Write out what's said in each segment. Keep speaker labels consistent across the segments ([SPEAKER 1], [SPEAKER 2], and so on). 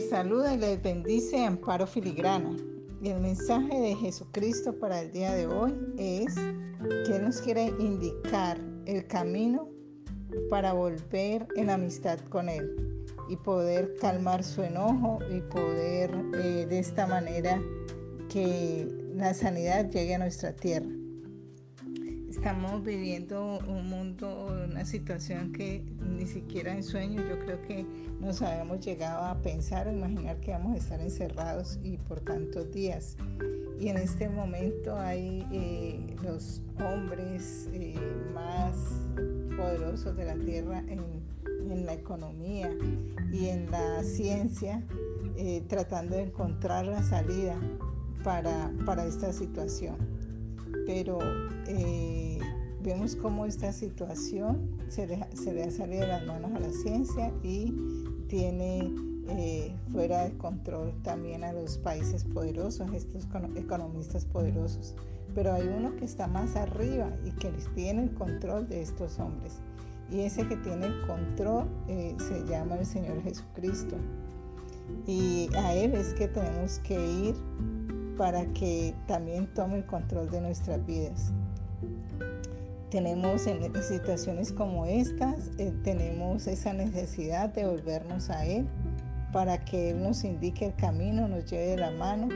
[SPEAKER 1] saluda y les bendice Amparo Filigrana. Y el mensaje de Jesucristo para el día de hoy es que nos quiere indicar el camino para volver en amistad con Él y poder calmar su enojo y poder eh, de esta manera que la sanidad llegue a nuestra tierra. Estamos viviendo un mundo, una situación que ni siquiera en sueños yo creo que nos habíamos llegado a pensar o imaginar que vamos a estar encerrados y por tantos días. Y en este momento hay eh, los hombres eh, más poderosos de la tierra en, la economía y en la ciencia eh, tratando de encontrar la salida para, para esta situación. Pero vemos cómo esta situación se, le ha salido de las manos a la ciencia y tiene eh, fuera de control también a los países poderosos, estos economistas poderosos. Pero hay uno que está más arriba y que tiene el control de estos hombres. Y ese que tiene el control eh, se llama el Señor Jesucristo. Y a Él es que tenemos que ir para que también tome el control de nuestras vidas tenemos en situaciones como estas, eh, tenemos esa necesidad de volvernos a Él para que Él nos indique el camino, nos lleve de la mano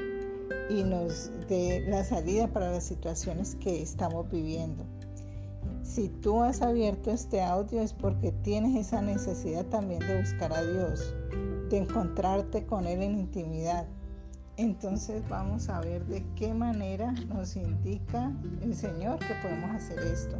[SPEAKER 1] y nos dé la salida para las situaciones que estamos viviendo. Si tú has abierto este audio es porque tienes esa necesidad también de buscar a Dios, de encontrarte con Él en intimidad entonces vamos a ver de qué manera nos indica el Señor que podemos hacer esto.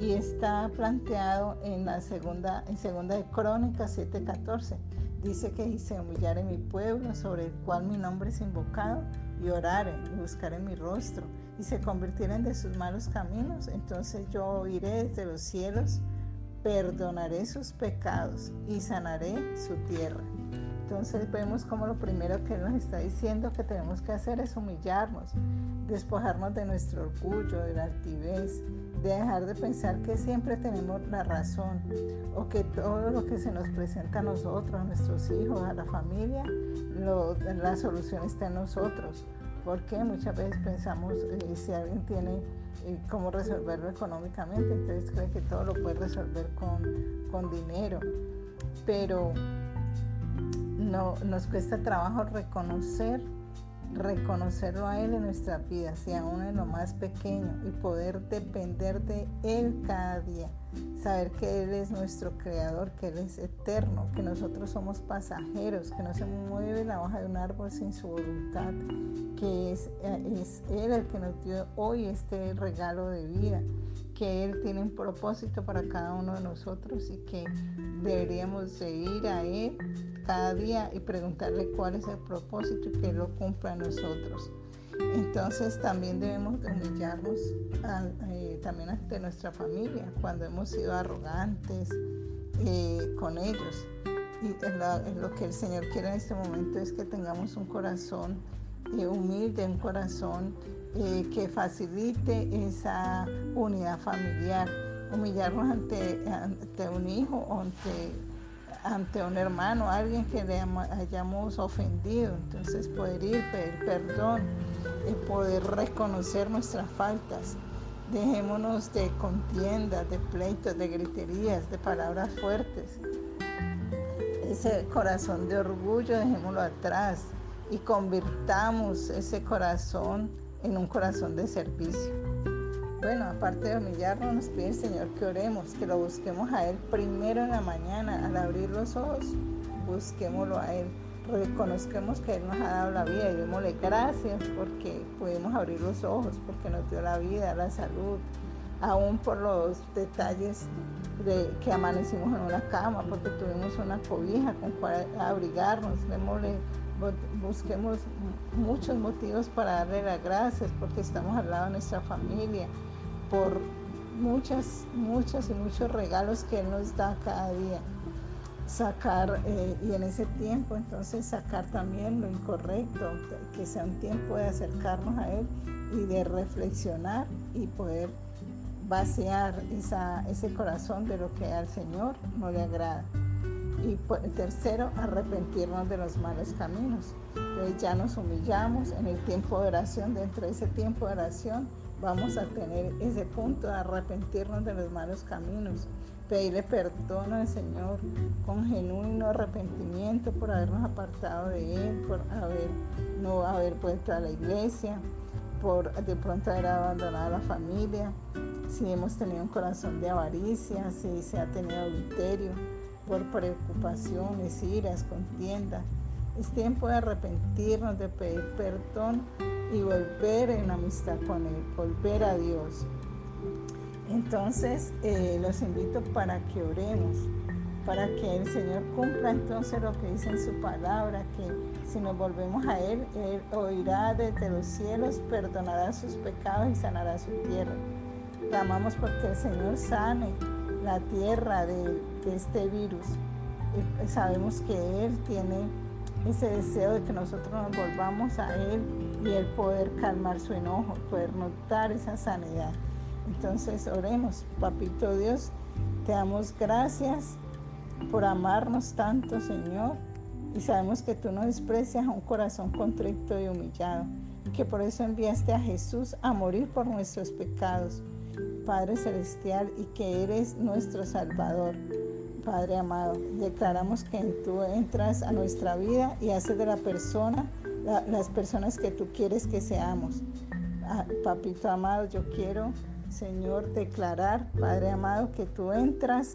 [SPEAKER 1] Y está planteado en la segunda, en segunda de Crónicas 7:14. Dice que se humillare mi pueblo sobre el cual mi nombre es invocado y orare y buscaré mi rostro y se convirtieren de sus malos caminos, entonces yo iré desde los cielos, perdonaré sus pecados y sanaré su tierra. Entonces vemos como lo primero que nos está diciendo que tenemos que hacer es humillarnos, despojarnos de nuestro orgullo, de la altivez, de dejar de pensar que siempre tenemos la razón o que todo lo que se nos presenta a nosotros, a nuestros hijos, a la familia, la solución está en nosotros. Porque muchas veces pensamos eh, si alguien tiene eh, cómo resolverlo económicamente, entonces cree que todo lo puede resolver con, con dinero. Pero no, nos cuesta trabajo reconocer, reconocerlo a Él en nuestras vidas y aún en lo más pequeño y poder depender de Él cada día. Saber que Él es nuestro creador, que Él es eterno, que nosotros somos pasajeros, que no se mueve la hoja de un árbol sin su voluntad, que es, es Él el que nos dio hoy este regalo de vida que Él tiene un propósito para cada uno de nosotros y que deberíamos de ir a Él cada día y preguntarle cuál es el propósito y que Él lo cumpla a nosotros. Entonces también debemos de humillarnos eh, también ante nuestra familia cuando hemos sido arrogantes eh, con ellos. Y lo que el Señor quiere en este momento es que tengamos un corazón eh, humilde, un corazón que facilite esa unidad familiar. Humillarnos ante, ante un hijo o ante ante un hermano, alguien que le hayamos ofendido. Entonces poder ir, pedir perdón, poder reconocer nuestras faltas. Dejémonos de contiendas, de pleitos, de griterías, de palabras fuertes. Ese corazón de orgullo dejémoslo atrás y convirtamos ese corazón en un corazón de servicio. Bueno, aparte de humillarnos, nos pide el Señor que oremos, que lo busquemos a Él primero en la mañana, al abrir los ojos, busquémoslo a Él. Reconozcamos que Él nos ha dado la vida y démosle gracias porque pudimos abrir los ojos, porque nos dio la vida, la salud, aún por los detalles de que amanecimos en una cama, porque tuvimos una cobija con cual abrigarnos, démosle busquemos muchos motivos para darle las gracias porque estamos al lado de nuestra familia, por muchas, muchas y muchos regalos que Él nos da cada día. Sacar, eh, y en ese tiempo entonces sacar también lo incorrecto, que sea un tiempo de acercarnos a Él y de reflexionar y poder vaciar esa, ese corazón de lo que al Señor no le agrada. Y tercero, arrepentirnos de los malos caminos. Entonces ya nos humillamos en el tiempo de oración, dentro de ese tiempo de oración vamos a tener ese punto de arrepentirnos de los malos caminos, pedirle perdón al Señor con genuino arrepentimiento por habernos apartado de Él, por haber, no haber vuelto a la iglesia, por de pronto haber abandonado a la familia, si hemos tenido un corazón de avaricia, si se ha tenido adulterio, por preocupaciones, iras, contiendas. Es tiempo de arrepentirnos, de pedir perdón y volver en amistad con Él, volver a Dios. Entonces, eh, los invito para que oremos, para que el Señor cumpla entonces lo que dice en su palabra, que si nos volvemos a Él, Él oirá desde los cielos, perdonará sus pecados y sanará su tierra. Clamamos porque el Señor sane la tierra de, este virus. Y sabemos que Él tiene ese deseo de que nosotros nos volvamos a Él y el poder calmar su enojo, poder notar esa sanidad. Entonces oremos, papito Dios, te damos gracias por amarnos tanto, Señor, y sabemos que tú no desprecias a un corazón contrito y humillado, y que por eso enviaste a Jesús a morir por nuestros pecados, Padre Celestial, y que eres nuestro Salvador. Padre amado, declaramos que tú entras a nuestra vida y haces de la persona las personas que tú quieres que seamos. Ah, papito amado, yo quiero Señor, declarar, Padre amado, que tú entras